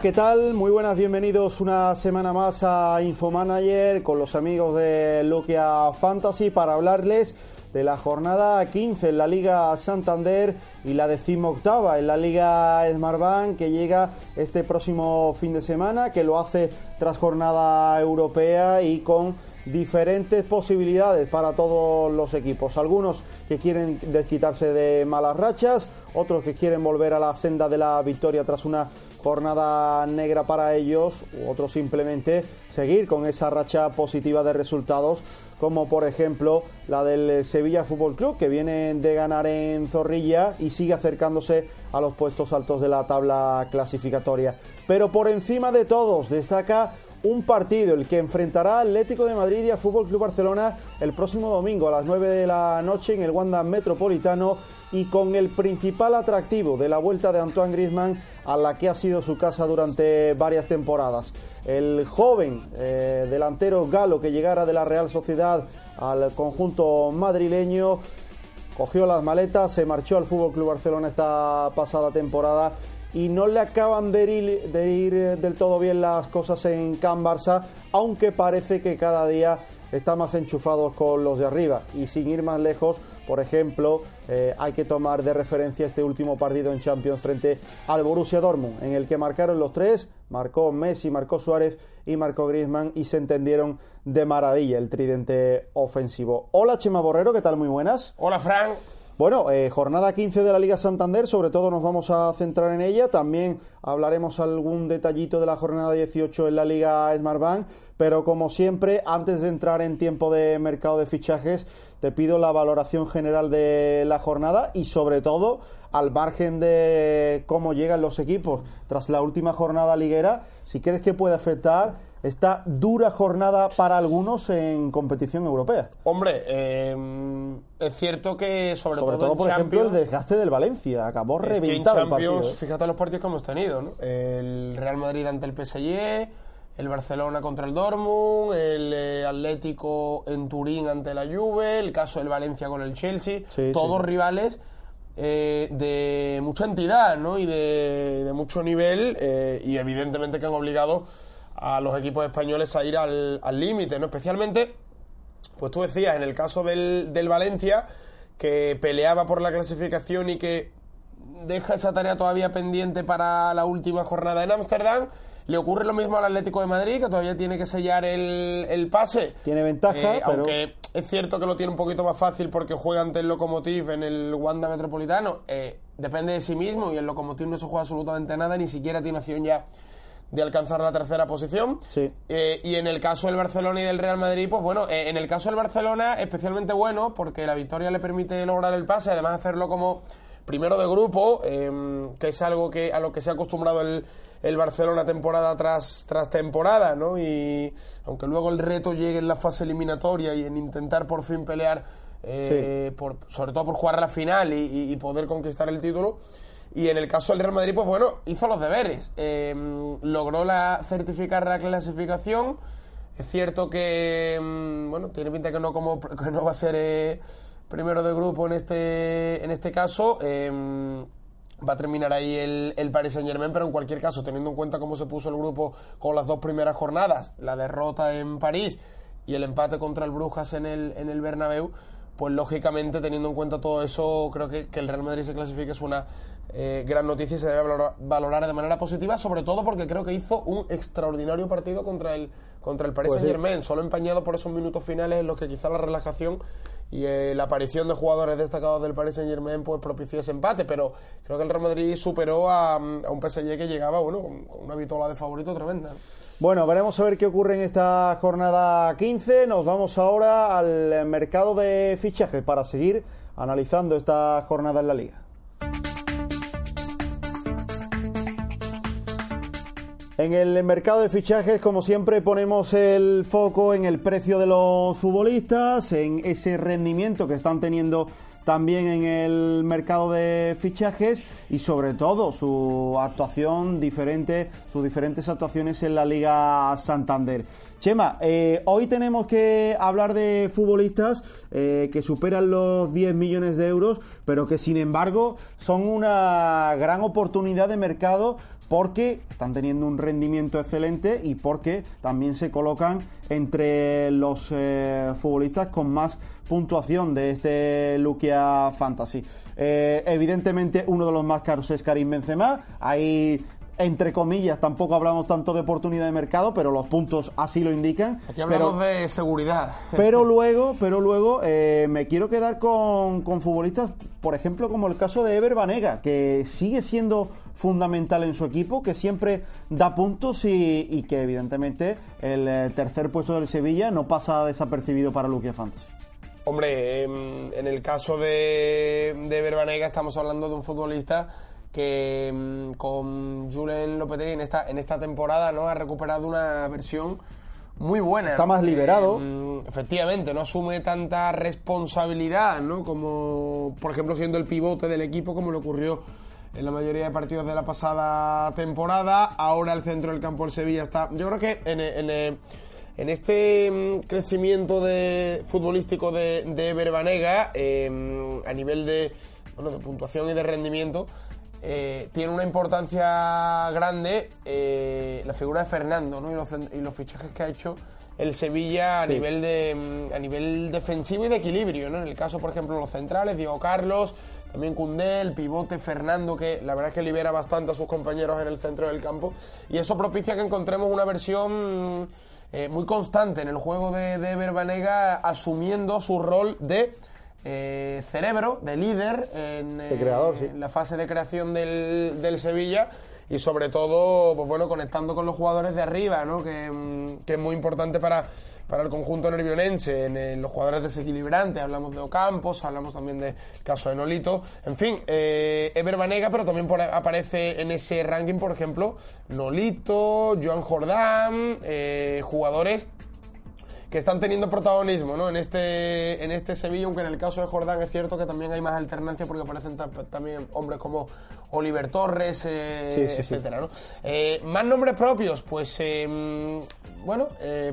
¿Qué tal? Muy buenas, bienvenidos una semana más a Infomanager con los amigos de Luquia Fantasy para hablarles de la jornada 15 en la Liga Santander y la decimoctava en la Liga Smartbank que llega este próximo fin de semana, que lo hace tras jornada europea y con diferentes posibilidades para todos los equipos. Algunos que quieren desquitarse de malas rachas, otros que quieren volver a la senda de la victoria tras una jornada negra para ellos, u otros simplemente seguir con esa racha positiva de resultados, como por ejemplo la del Sevilla Fútbol Club, que viene de ganar en Zorrilla y sigue acercándose a los puestos altos de la tabla clasificatoria. Pero por encima de todos destaca un partido, el que enfrentará Atlético de Madrid y a Fútbol Club Barcelona el próximo domingo a las 9 de la noche en el Wanda Metropolitano y con el principal atractivo de la vuelta de Antoine Griezmann a la que ha sido su casa durante varias temporadas. El joven eh, delantero galo que llegara de la Real Sociedad al conjunto madrileño cogió las maletas, se marchó al Fútbol Club Barcelona esta pasada temporada y no le acaban de ir, de ir del todo bien las cosas en Can Barça, aunque parece que cada día está más enchufado con los de arriba. Y sin ir más lejos, por ejemplo, eh, hay que tomar de referencia este último partido en Champions frente al Borussia Dortmund, en el que marcaron los tres, marcó Messi, marcó Suárez y marcó Griezmann y se entendieron de maravilla el tridente ofensivo. Hola Chema Borrero, ¿qué tal? Muy buenas. Hola, Frank. Bueno, eh, jornada 15 de la Liga Santander, sobre todo nos vamos a centrar en ella. También hablaremos algún detallito de la jornada 18 en la Liga Smartbank. Pero como siempre, antes de entrar en tiempo de mercado de fichajes, te pido la valoración general de la jornada y sobre todo al margen de cómo llegan los equipos tras la última jornada liguera, si crees que puede afectar esta dura jornada para algunos en competición europea. Hombre, eh, es cierto que sobre, Sobre todo, todo, en por ejemplo, el desgaste del Valencia. Acabó es que en reventado el partido. ¿eh? fíjate los partidos que hemos tenido, ¿no? El Real Madrid ante el PSG, el Barcelona contra el Dortmund, el eh, Atlético en Turín ante la Juve, el caso del Valencia con el Chelsea, Sí, todos sí. rivales eh, de mucha entidad, ¿no? Y de, de mucho nivel eh, y evidentemente que han obligado a los equipos españoles a ir al límite, ¿no? Especialmente pues tú decías, en el caso del Valencia, que peleaba por la clasificación y que deja esa tarea todavía pendiente para la última jornada en Ámsterdam, le ocurre lo mismo al Atlético de Madrid, que todavía tiene que sellar el, el pase. Tiene ventaja, Eh, pero- Aunque es cierto que lo tiene un poquito más fácil porque juega ante el Lokomotiv en el Wanda Metropolitano. eh, depende de sí mismo y el Lokomotiv no se juega absolutamente nada, ni siquiera tiene opción ya de alcanzar la tercera posición. Sí. Eh, y en el caso del Barcelona y del Real Madrid, pues bueno, eh, en el caso del Barcelona, especialmente bueno, porque la victoria le permite lograr el pase, además hacerlo como primero de grupo, eh, que es algo que a lo que se ha acostumbrado el, el Barcelona temporada tras, tras temporada, ¿no? Y aunque luego el reto llegue en la fase eliminatoria y en intentar por fin pelear, eh, por, sobre todo por jugar la final y, y- y poder conquistar el título. Y en el caso del Real Madrid, pues bueno, hizo los deberes. Eh, logró la, certificar la clasificación. Es cierto que, mm, bueno, tiene pinta que no, como, que no va a ser eh, primero de grupo en este, en este caso. Va a terminar ahí el, el Paris Saint Germain, pero en cualquier caso, teniendo en cuenta cómo se puso el grupo con las dos primeras jornadas, la derrota en París y el empate contra el Brujas en el, en el Bernabéu, pues lógicamente teniendo en cuenta todo eso, creo que, que el Real Madrid se clasifique es una eh, gran noticia y se debe valorar, valorar de manera positiva, sobre todo porque creo que hizo un extraordinario partido contra el contra el Paris Pues. Saint Germain, solo empañado por esos minutos finales en los que quizá la relajación y eh, la aparición de jugadores destacados del Paris Saint Germain pues propició ese empate, pero creo que el Real Madrid superó a, un PSG que llegaba bueno con, con una vitola de favorito tremenda. Bueno, veremos a ver qué ocurre en esta jornada 15. Nos vamos ahora al mercado de fichajes para seguir analizando esta jornada en la liga. En el mercado de fichajes, como siempre, ponemos el foco en el precio de los futbolistas, en ese rendimiento que están teniendo también en el mercado de fichajes y sobre todo su actuación diferente, sus diferentes actuaciones en la Liga Santander. Chema, eh, hoy tenemos que hablar de futbolistas eh, que superan los 10 millones de euros, pero que sin embargo son una gran oportunidad de mercado porque están teniendo un rendimiento excelente y porque también se colocan entre los eh, futbolistas con más puntuación de este Luquia Fantasy. Eh, evidentemente uno de los más caros es Karim Benzema, hay entre comillas, tampoco hablamos tanto de oportunidad de mercado, pero los puntos así lo indican. Aquí Pero- hablamos de seguridad. pero luego, pero luego eh, me quiero quedar con, con futbolistas, por ejemplo, como el caso de Ever Banega, que sigue siendo fundamental en su equipo, que siempre da puntos y, y que evidentemente el eh, tercer puesto del Sevilla no pasa desapercibido para Luquia Fantasy. Hombre, em, en el caso de, de Verbanega estamos hablando de un futbolista que em, con Julen Lopetegui en esta, en esta temporada no ha recuperado una versión muy buena. Está más liberado. Em, efectivamente, no asume tanta responsabilidad, ¿no? Como, por ejemplo, siendo el pivote del equipo, como le ocurrió en la mayoría de partidos de la pasada temporada. Ahora el centro del campo del Sevilla está. Yo creo que en, en- en- este mm, crecimiento de, futbolístico de, de Ever Banega, eh, a nivel de, bueno, de puntuación y de rendimiento, eh, tiene una importancia grande eh, la figura de Fernando ¿no? y, los, y los fichajes que ha hecho el Sevilla a Sí. nivel de mm, a nivel defensivo y de equilibrio, ¿no? En el caso, por ejemplo, de los centrales, Diego Carlos, también Cundé, el pivote Fernando, que la verdad es que libera bastante a sus compañeros en el centro del campo. Y eso propicia que encontremos una versión eh, muy constante en el juego de, de Ever Banega, asumiendo su rol de eh, cerebro, de líder en, creador, sí. en la fase de creación del, del Sevilla y sobre todo, pues bueno, conectando con los jugadores de arriba, ¿no? Que, mm, que es muy importante para, para el conjunto nervionense, en, los jugadores desequilibrantes, hablamos de Ocampos, hablamos también del caso de Nolito, en fin, eh, Ever Banega, pero también aparece en ese ranking, por ejemplo, Nolito, Joan Jordán, eh, jugadores que están teniendo protagonismo ¿no? en, este, en este Sevilla, aunque en el caso de Jordán es cierto que también hay más alternancia porque aparecen ta- también hombres como Oliver Torres, eh, Sí, sí, sí. etcétera. ¿no? Eh, más nombres propios, pues eh, bueno,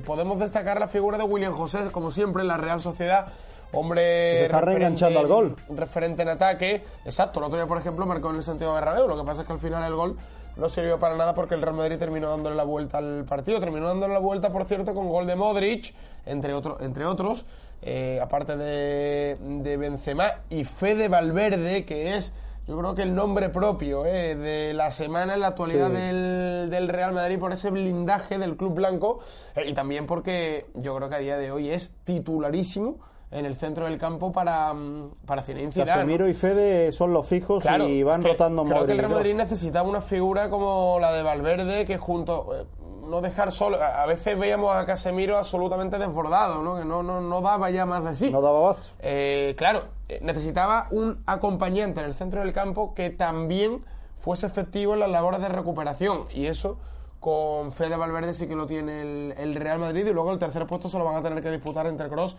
podemos destacar la figura de William José, como siempre, en la Real Sociedad. Hombre, Se está reenganchando al gol. referente en ataque. Exacto, el otro día, por ejemplo, marcó en el Santiago Bernabéu. Lo que pasa es que al final el gol no sirvió para nada porque el Real Madrid terminó dándole la vuelta al partido. Terminó dándole la vuelta, por cierto, con gol de Modric, entre, otro, entre otros. eh, aparte de, de Benzema y Fede Valverde, que es... Yo creo que el nombre propio eh, de la semana en la actualidad Sí. del, del Real Madrid por ese blindaje del Club Blanco eh, y también porque yo creo que a día de hoy es titularísimo en el centro del campo para, mm, para Zinedine. Casemiro y Fede son los fijos Claro, y van que- rotando Creo que Modric el Real. Madrid necesitaba una figura como la de Valverde que junto eh, no dejar solo. A a veces veíamos a Casemiro absolutamente desbordado, ¿no? Que no, no, no daba ya más de sí. No daba más. Eh, claro, eh, necesitaba un acompañante en el centro del campo que también fuese efectivo en las labores de recuperación. Y eso con Fede Valverde sí que lo tiene el, el Real Madrid. Y luego el tercer puesto se lo van a tener que disputar entre Cross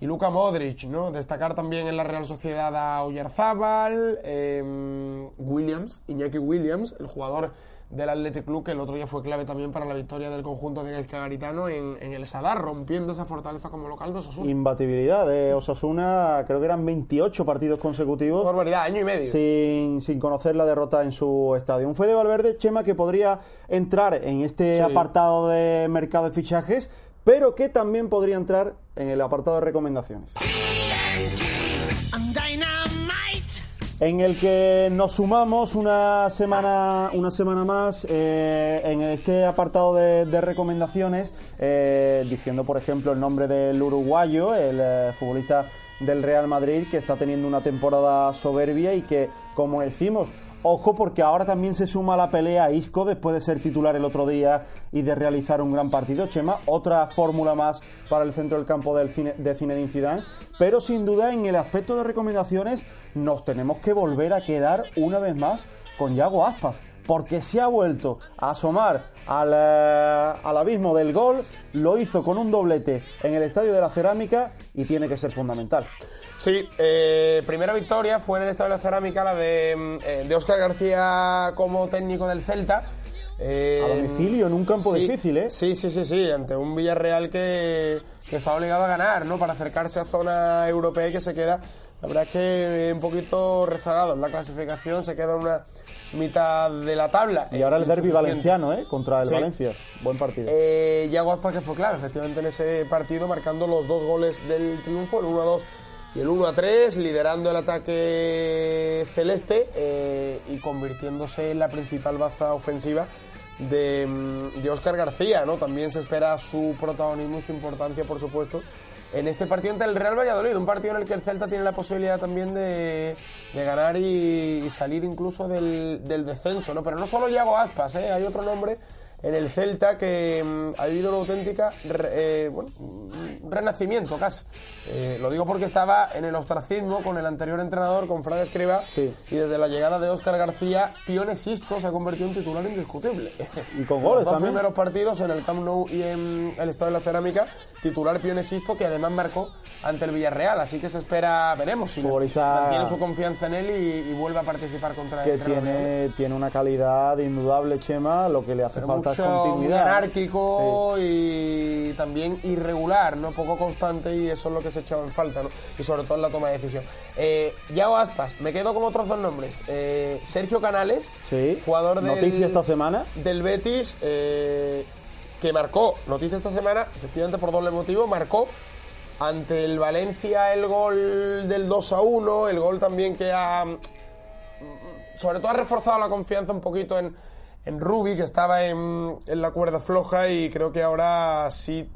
y Luka Modric, ¿no? Destacar también en la Real Sociedad a Oyarzábal, eh, Williams, Iñaki Williams, el jugador del Athletic Club, que el otro día fue clave también para la victoria del conjunto de Gaizka Garitano en, en el Sadar, rompiendo esa fortaleza como local de Osasuna. Imbatibilidad de Osasuna, creo que eran 28 partidos consecutivos. barbaridad, año y medio. sin, sin conocer la derrota en su estadio. Un Fede Valverde, Chema, que podría entrar en este Sí. apartado de mercado de fichajes, pero que también podría entrar en el apartado de recomendaciones. En el que nos sumamos una semana, una semana más eh, en este apartado de, de recomendaciones, eh, diciendo, por ejemplo, el nombre del uruguayo, el eh, futbolista del Real Madrid, que está teniendo una temporada soberbia y que, como decimos, Ojo porque ahora también se suma a la pelea a Isco después de ser titular el otro día y de realizar un gran partido. Chema, otra fórmula más para el centro del campo del cine, de Zinedine Zidane. Pero sin duda en el aspecto de recomendaciones nos tenemos que volver a quedar una vez más con Yago Aspas. Porque se ha vuelto a asomar al, eh, al abismo del gol, lo hizo con un doblete en el Estadio de la Cerámica y tiene que ser fundamental. Sí, eh, primera victoria fue en el Estadio de la Cerámica, la de, mm, eh, de Óscar García como técnico del Celta. Eh, A domicilio, en un campo sí, difícil, ¿eh? Sí, sí, sí, sí, ante un Villarreal que, que está obligado a ganar, ¿no? Para acercarse a zona europea y que se queda, la verdad es que un poquito rezagado en la clasificación, se queda en una mitad de la tabla. Y ahora el derby Insuficiente. valenciano, ¿eh? Contra el Sí. Valencia. Buen partido. Eh, Yago Aspas que fue clave, efectivamente, en ese partido, marcando los dos goles del triunfo, el 1-2 y el 1-3, liderando el ataque celeste eh, y convirtiéndose en la principal baza ofensiva de, mm, de Óscar García, ¿no? También se espera su protagonismo y su importancia, por supuesto, en este partido ante el Real Valladolid, un partido en el que el Celta tiene la posibilidad también de, ganar y, y salir incluso del, del descenso, ¿no? Pero no solo Yago Aspas, ¿eh? Hay otro nombre en el Celta que mm, ha vivido una auténtica re- eh, bueno, un renacimiento casi. Eh, lo digo porque estaba en el ostracismo con el anterior entrenador, con Fran Escriba, Sí. y desde la llegada de Óscar García, Pione Sisto se ha convertido en titular indiscutible. Y con Los goles dos también. primeros partidos en el Camp Nou y en el Estadio de la Cerámica, titular Pione Sisto, que además marcó ante el Villarreal, así que se espera, veremos si Futbolista- mantiene su confianza en él y, y vuelve a participar contra que el Valladolid. tiene, tiene una calidad indudable, Chema. Lo que le hace Pero falta mucho, muy anárquico y también irregular, no poco constante y eso es lo que se echaba en falta, ¿no? Y sobre todo en la toma de decisión. Eh, Yago Aspas, me quedo con otros dos nombres. Eh, Sergio Canales, Sí. jugador del, Noticia esta semana. del Betis, eh, que marcó, noticia esta semana, efectivamente por doble motivo, marcó ante el Valencia el gol del 2 a 1, el gol también que ha sobre todo ha reforzado la confianza un poquito en, en Rubi, que estaba en, en la cuerda floja y creo que ahora sí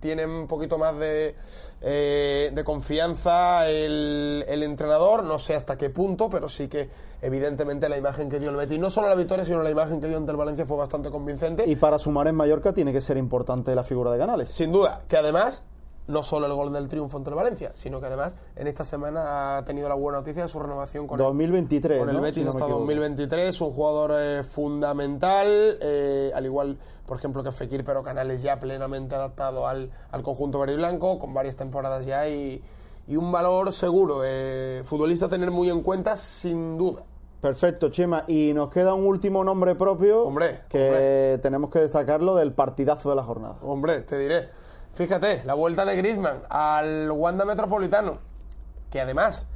tiene un poquito más de, eh, de confianza el, el entrenador, no sé hasta qué punto, pero sí que evidentemente la imagen que dio el Betis, no solo la victoria, sino la imagen que dio ante el Valencia fue bastante convincente. Y para sumar en Mallorca tiene que ser importante la figura de Canales. Sin duda, que además, no solo el gol del triunfo ante el Valencia, sino que además en esta semana ha tenido la buena noticia de su renovación con el 2023. con el ¿no? Betis Si no hasta equivoco. 2023, un jugador eh, fundamental, eh, al igual, por ejemplo, que Fekir, pero Canales ya plenamente adaptado al, al conjunto verde y blanco, con varias temporadas ya y, y un valor seguro. eh, futbolista a tener muy en cuenta, sin duda. Perfecto, Chema. Y nos queda un último nombre propio Hombre, que hombre. tenemos que destacarlo del partidazo de la jornada. Hombre, te diré. Fíjate, la vuelta de Griezmann al Wanda Metropolitano, que además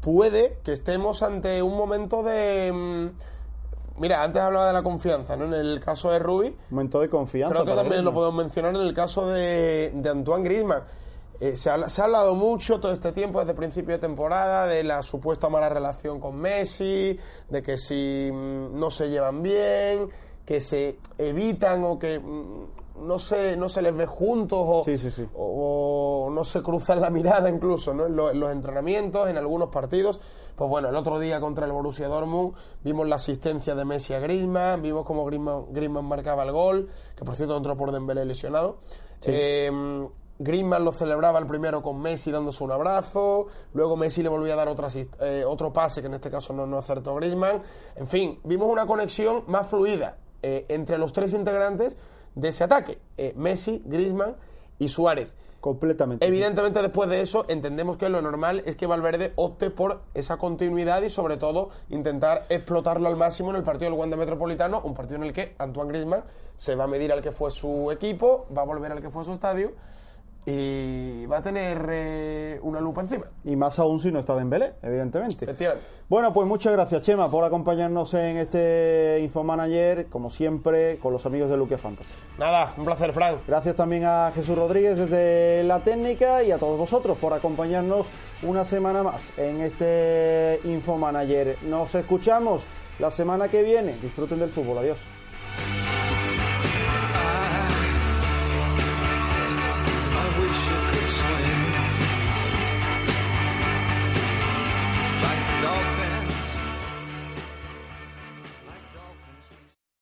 puede que estemos ante un momento de... mm, Mira, antes hablaba de la confianza, ¿no? En el caso de Rubi, Momento de confianza. Creo que también lo podemos mencionar en el caso de, de Antoine Griezmann. Eh, se, ha, se ha hablado mucho todo este tiempo, desde principio de temporada, de la supuesta mala relación con Messi, de que si mm, no se llevan bien, que se evitan o que mm, no se, no se les ve juntos o, Sí, sí, sí. o no se cruzan la mirada incluso ¿no? en, lo- en los entrenamientos, en algunos partidos. Pues bueno, el otro día contra el Borussia Dortmund vimos la asistencia de Messi a Griezmann, vimos cómo Griezmann, Griezmann marcaba el gol, que por cierto entró por Dembélé lesionado. Eh, Griezmann lo celebraba el primero con Messi dándose un abrazo, luego Messi le volvía a dar otra asist- eh, otro pase que en este caso no, no acertó Griezmann. En fin, vimos una conexión más fluida eh, entre los tres integrantes de ese ataque, eh, Messi, Griezmann y Suárez. Completamente. Evidentemente, después de eso, entendemos que lo normal es que Valverde opte por esa continuidad y, sobre todo, intentar explotarlo al máximo en el partido del Wanda Metropolitano, un partido en el que Antoine Griezmann se va a medir al que fue su equipo, va a volver al que fue su estadio, y va a tener eh, una lupa encima. Y más aún si no está Dembélé, evidentemente. Bueno, pues muchas gracias, Chema, por acompañarnos en este Infomanager, como siempre, con los amigos de Luque Fantasy. Nada, un placer, Frank. Gracias también a Jesús Rodríguez desde la técnica y a todos vosotros por acompañarnos una semana más en este Infomanager. Nos escuchamos la semana que viene. Disfruten del fútbol. Adiós.